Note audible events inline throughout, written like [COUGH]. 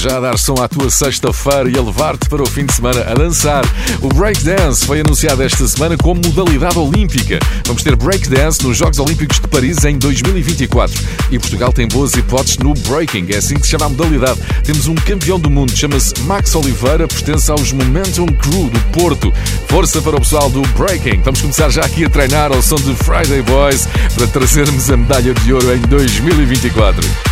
Já a dar som à tua sexta-feira e a levar-te para o fim de semana a dançar. O Breakdance foi anunciado esta semana como modalidade olímpica. Vamos ter Breakdance nos Jogos Olímpicos de Paris em 2024. E Portugal tem boas hipóteses no Breaking, é assim que se chama a modalidade. Temos um campeão do mundo, chama-se Max Oliveira, pertence aos Momentum Crew do Porto. Força para o pessoal do Breaking. Vamos começar já aqui a treinar ao som de Friday Boys para trazermos a medalha de ouro em 2024.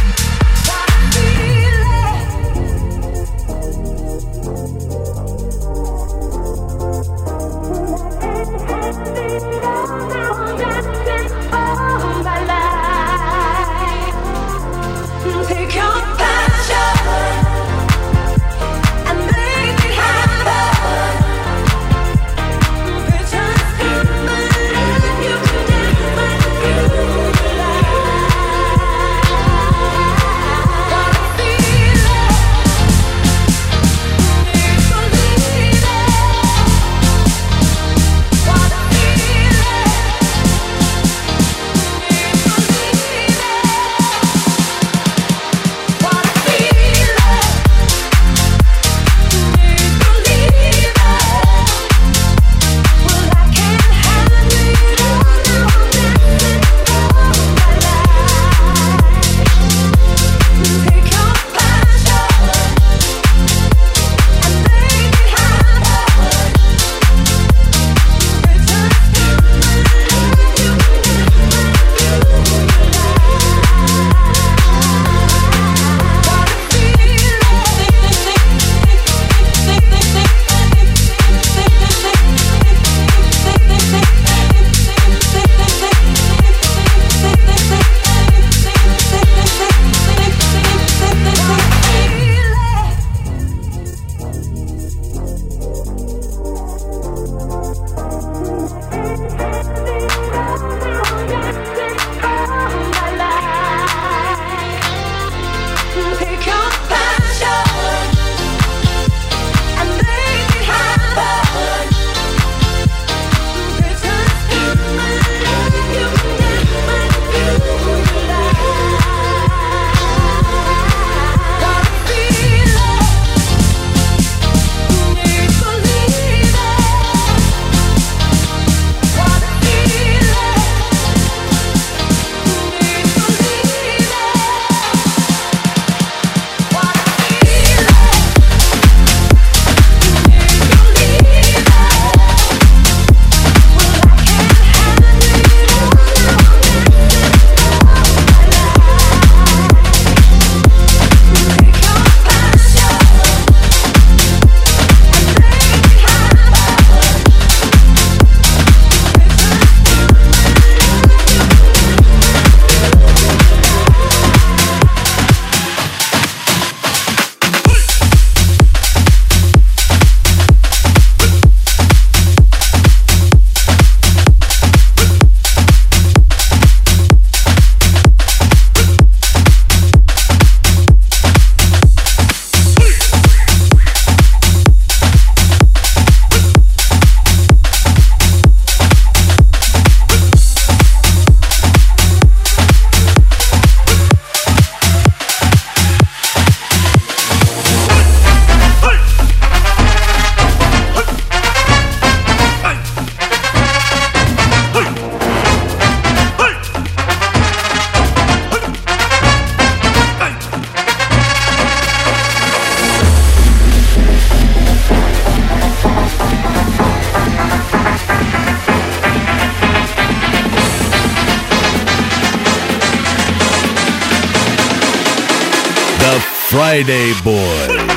Friday Boy.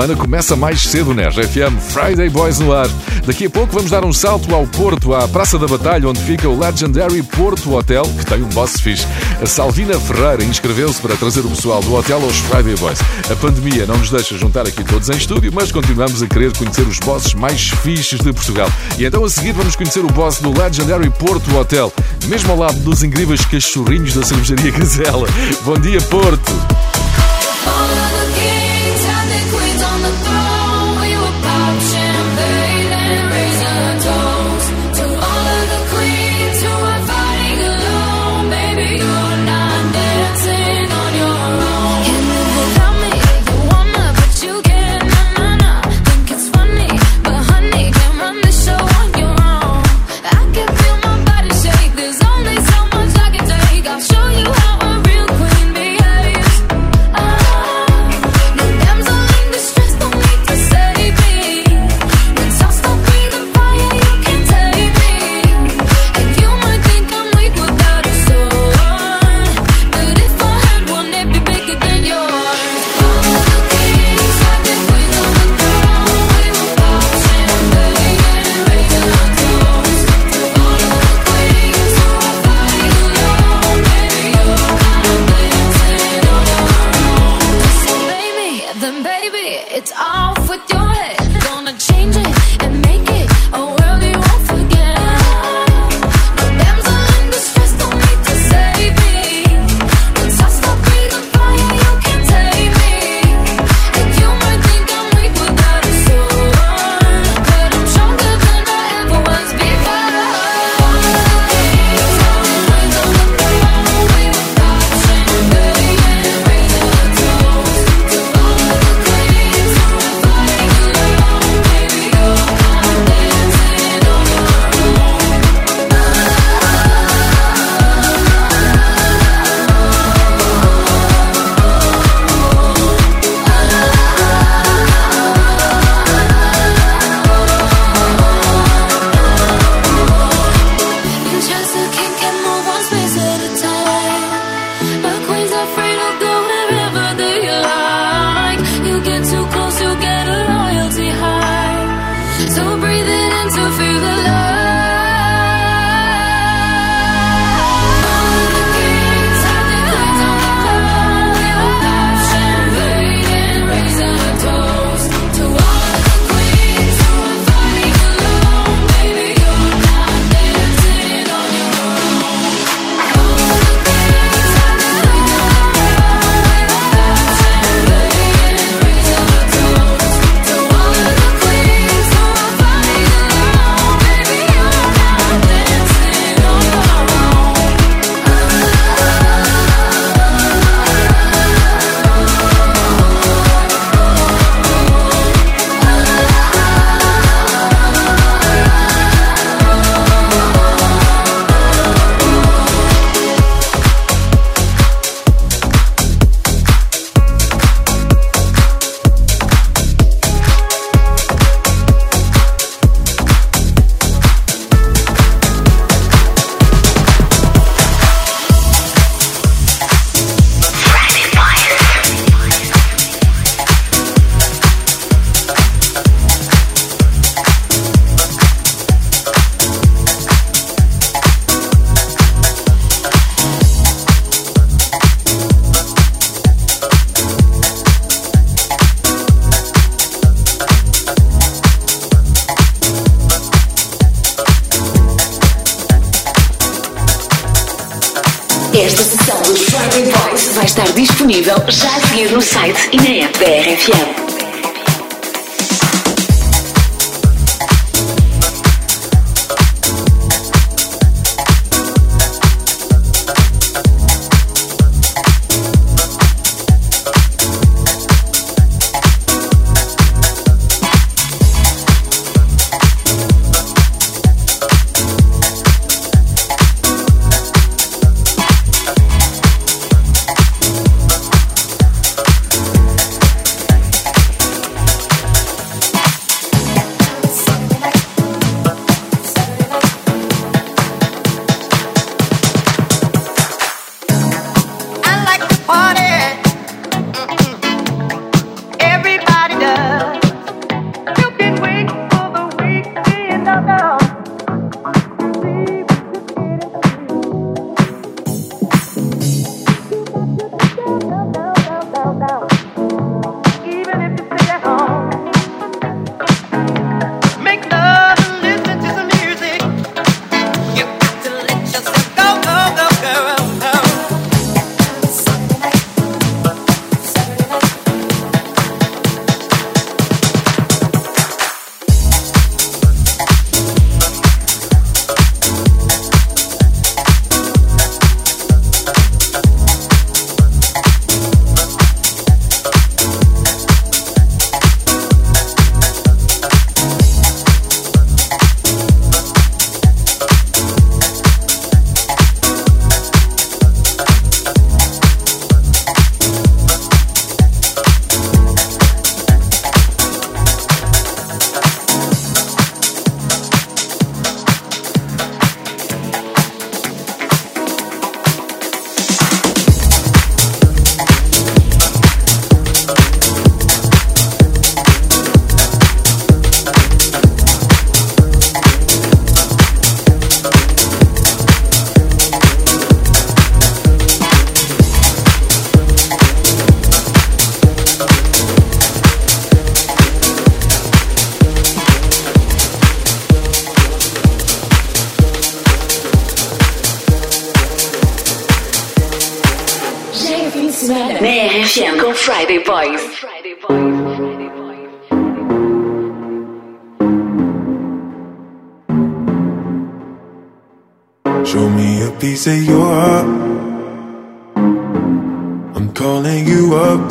Semana começa mais cedo na RFM Friday Boys no ar. Daqui a pouco vamos dar um salto ao Porto, à Praça da Batalha, onde fica o Legendary Porto Hotel, que tem um boss fixe. A Salvina Ferreira inscreveu-se para trazer o pessoal do hotel aos Friday Boys. A pandemia não nos deixa juntar aqui todos em estúdio, mas continuamos a querer conhecer os bosses mais fixes de Portugal. E então a seguir vamos conhecer o boss do Legendary Porto Hotel, mesmo ao lado dos incríveis cachorrinhos da cervejaria Gazela. Bom dia, Porto!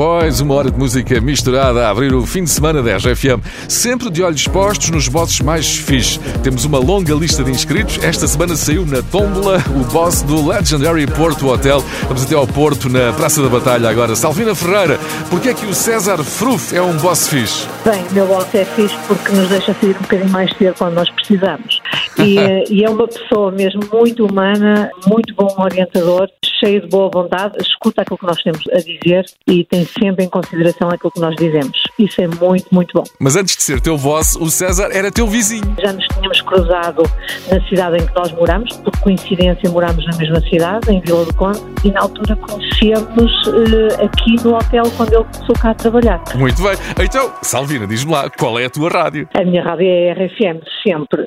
Boys, uma hora de música misturada a abrir o fim de semana da RFM, sempre de olhos postos nos bosses mais fixe. Temos uma longa lista de inscritos. Esta semana saiu na Tómbola o boss do Legendary Porto Hotel. Vamos até ao Porto, na Praça da Batalha agora. Salvina Ferreira, porquê é que o César Fruf é um boss fixe? Bem, o meu boss é fixe porque nos deixa sair um bocadinho mais cedo quando nós precisamos. E, eh, e é uma pessoa mesmo muito humana, muito bom orientador, cheio de boa vontade, escuta aquilo que nós temos a dizer e tem sempre em consideração aquilo que nós dizemos. Isso é muito, muito bom. Mas antes de ser teu boss, o César era teu vizinho. Já nos tínhamos cruzado na cidade em que nós moramos, por coincidência moramos na mesma cidade, em Vila do Conde, e na altura conhecemos uh, aqui no hotel quando ele começou cá a trabalhar. Muito bem. Então, Salvina, diz-me lá, qual é a tua rádio? A minha rádio é RFM, sempre.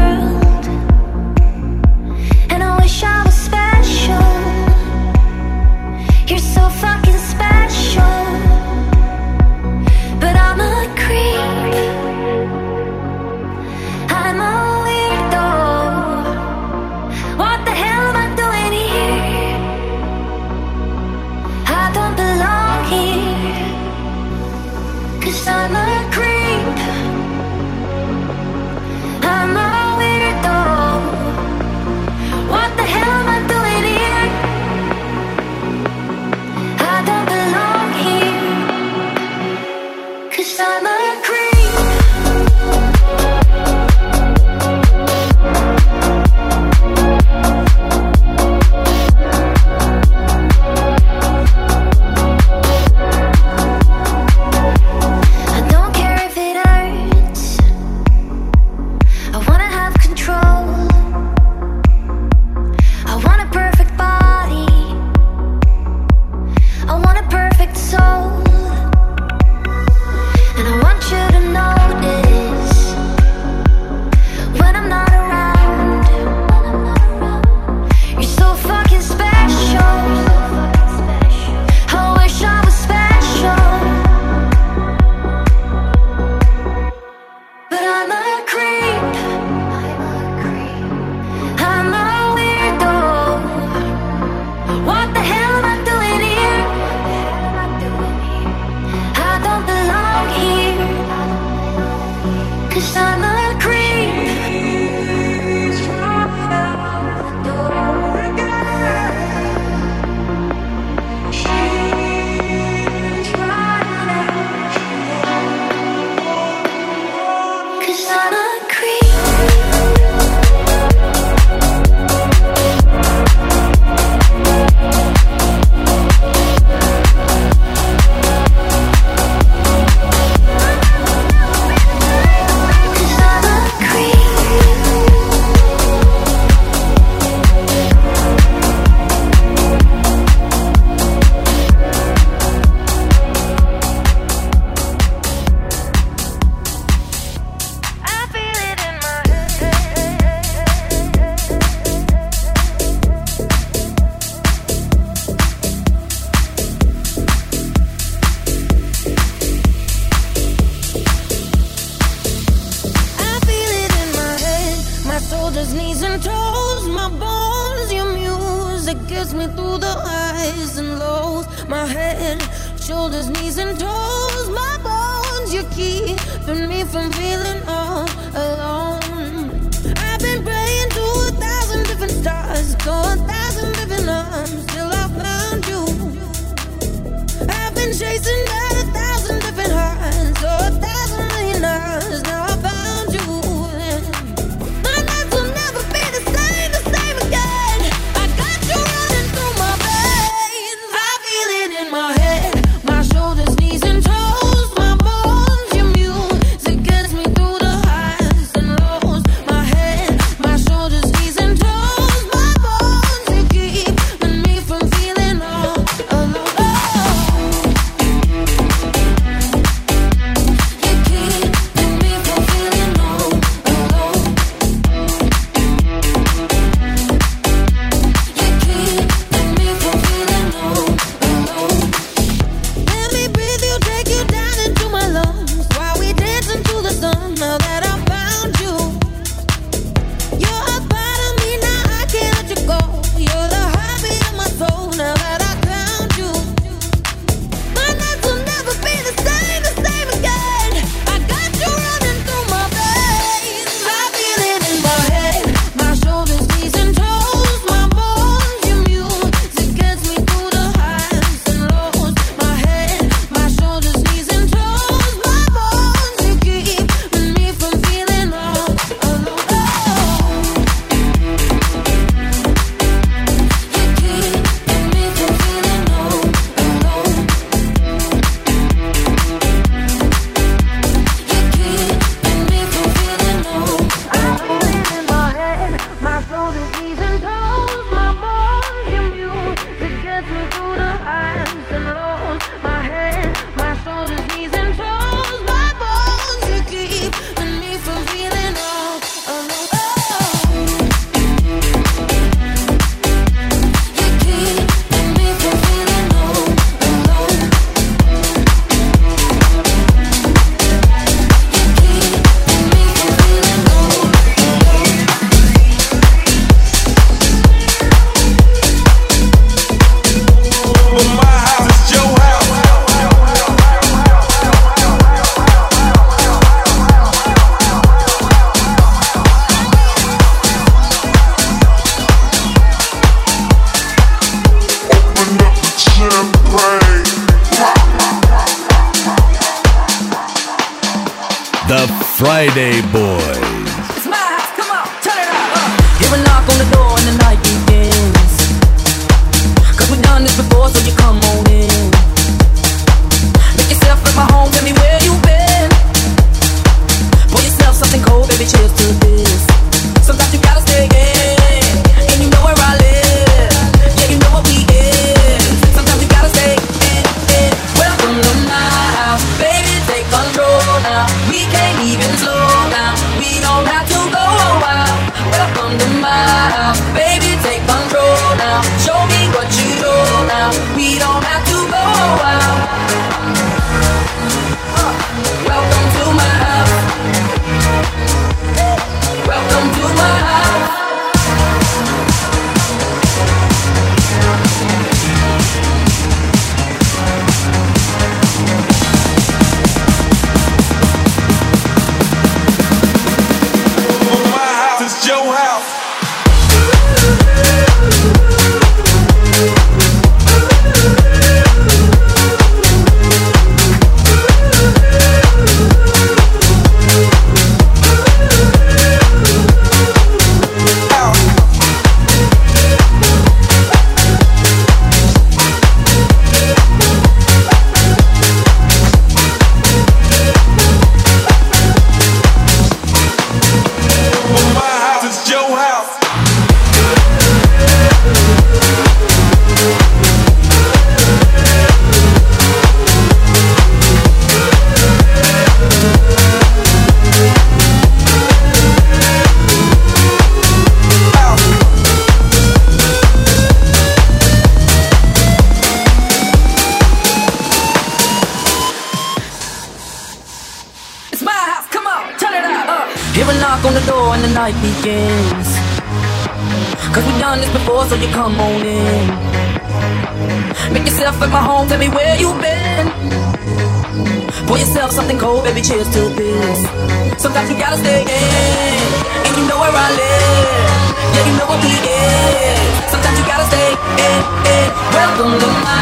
动动脉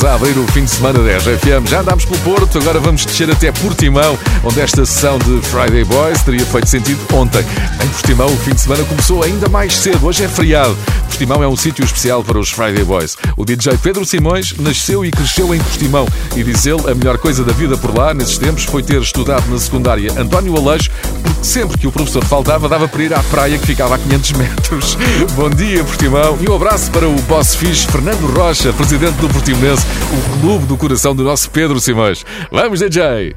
empresa abrir o fim de semana da RFM. Já andámos pelo Porto, agora vamos descer até Portimão, onde esta sessão de Friday Boys teria feito sentido ontem. Em Portimão, o fim de semana começou ainda mais cedo. Hoje é feriado. Portimão é um sítio especial para os Friday Boys. O DJ Pedro Simões nasceu e cresceu em Portimão e diz ele a melhor coisa da vida por lá, nesses tempos, foi ter estudado na secundária António Aleixo, porque sempre que o professor faltava, dava para ir à praia que ficava a 500 metros. [LAUGHS] Bom dia, Portimão, e um abraço para o boss fixe Fernando Rocha, presidente do Portimonense, o clube do coração do nosso Pedro Simões. Vamos, DJ!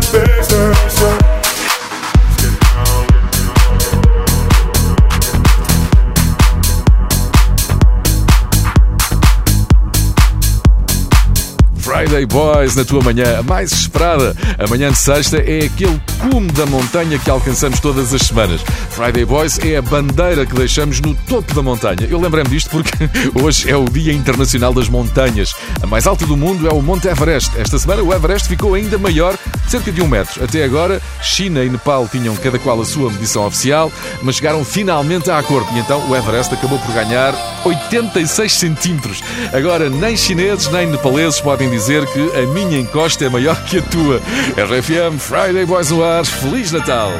found business. Friday Boys na tua manhã, a mais esperada. A manhã de sexta é aquele cume da montanha que alcançamos todas as semanas. Friday Boys é a bandeira que deixamos no topo da montanha. Eu lembrei-me disto porque [LAUGHS] hoje é o Dia Internacional das Montanhas. A mais alta do mundo é o Monte Everest. Esta semana o Everest ficou ainda maior, cerca de um metro. Até agora, China e Nepal tinham cada qual a sua medição oficial, mas chegaram finalmente a acordo. E então o Everest acabou por ganhar 86 centímetros. Agora, nem chineses nem nepaleses podem dizer que a minha encosta é maior que a tua. RFM Friday Boys no ar. Feliz Natal!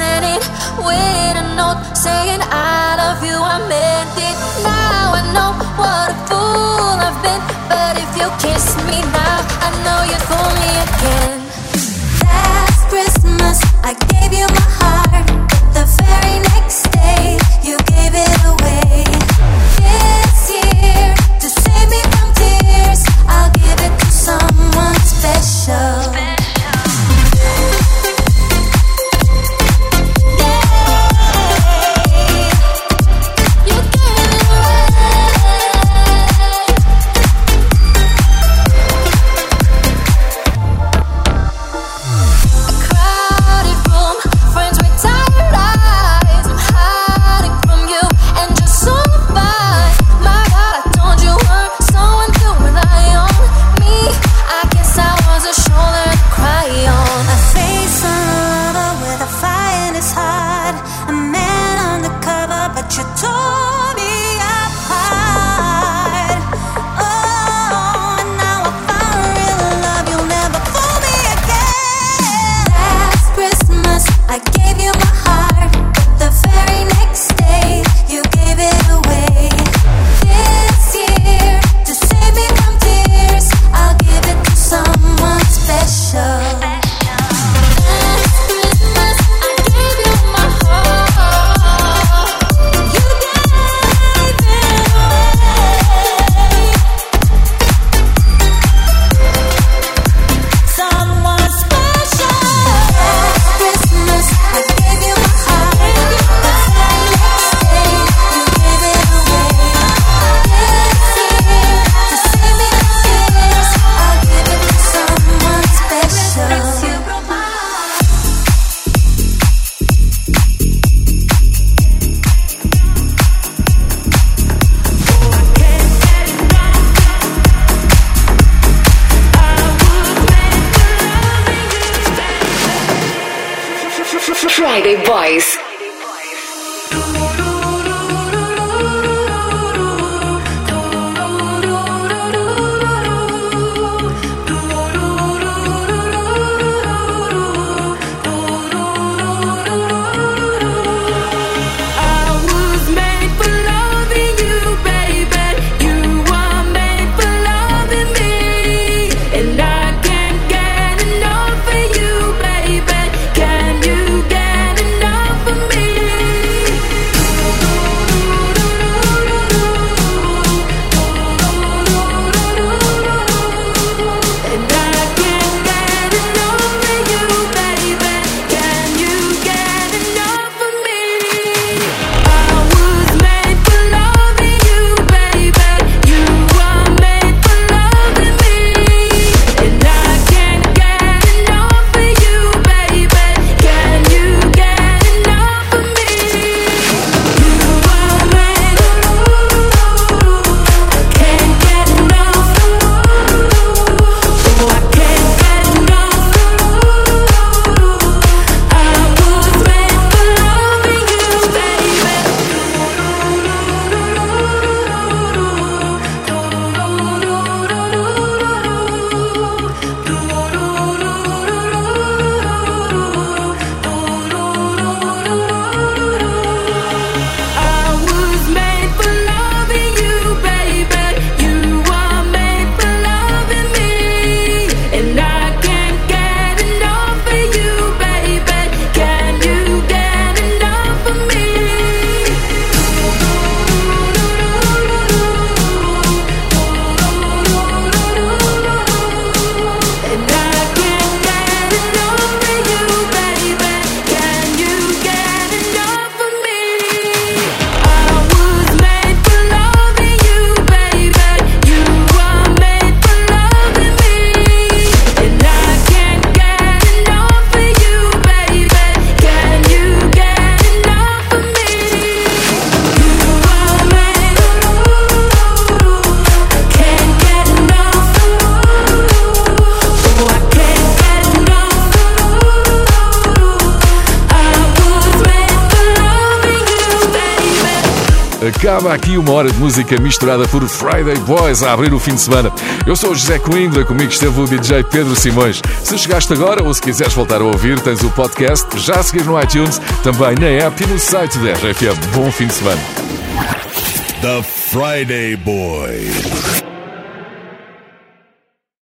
It with a note saying I love you. I meant it. Now I know what a fool I've been. But if you kiss me now, I know you'd fool me again. Acaba aqui uma hora de música misturada por Friday Boys a abrir o fim de semana. Eu sou o José Coimbra, comigo esteve o DJ Pedro Simões. Se chegaste agora ou se quiseres voltar a ouvir, tens o podcast já a seguir no iTunes, também na app e no site da RFM. Bom fim de semana. The Friday Boys.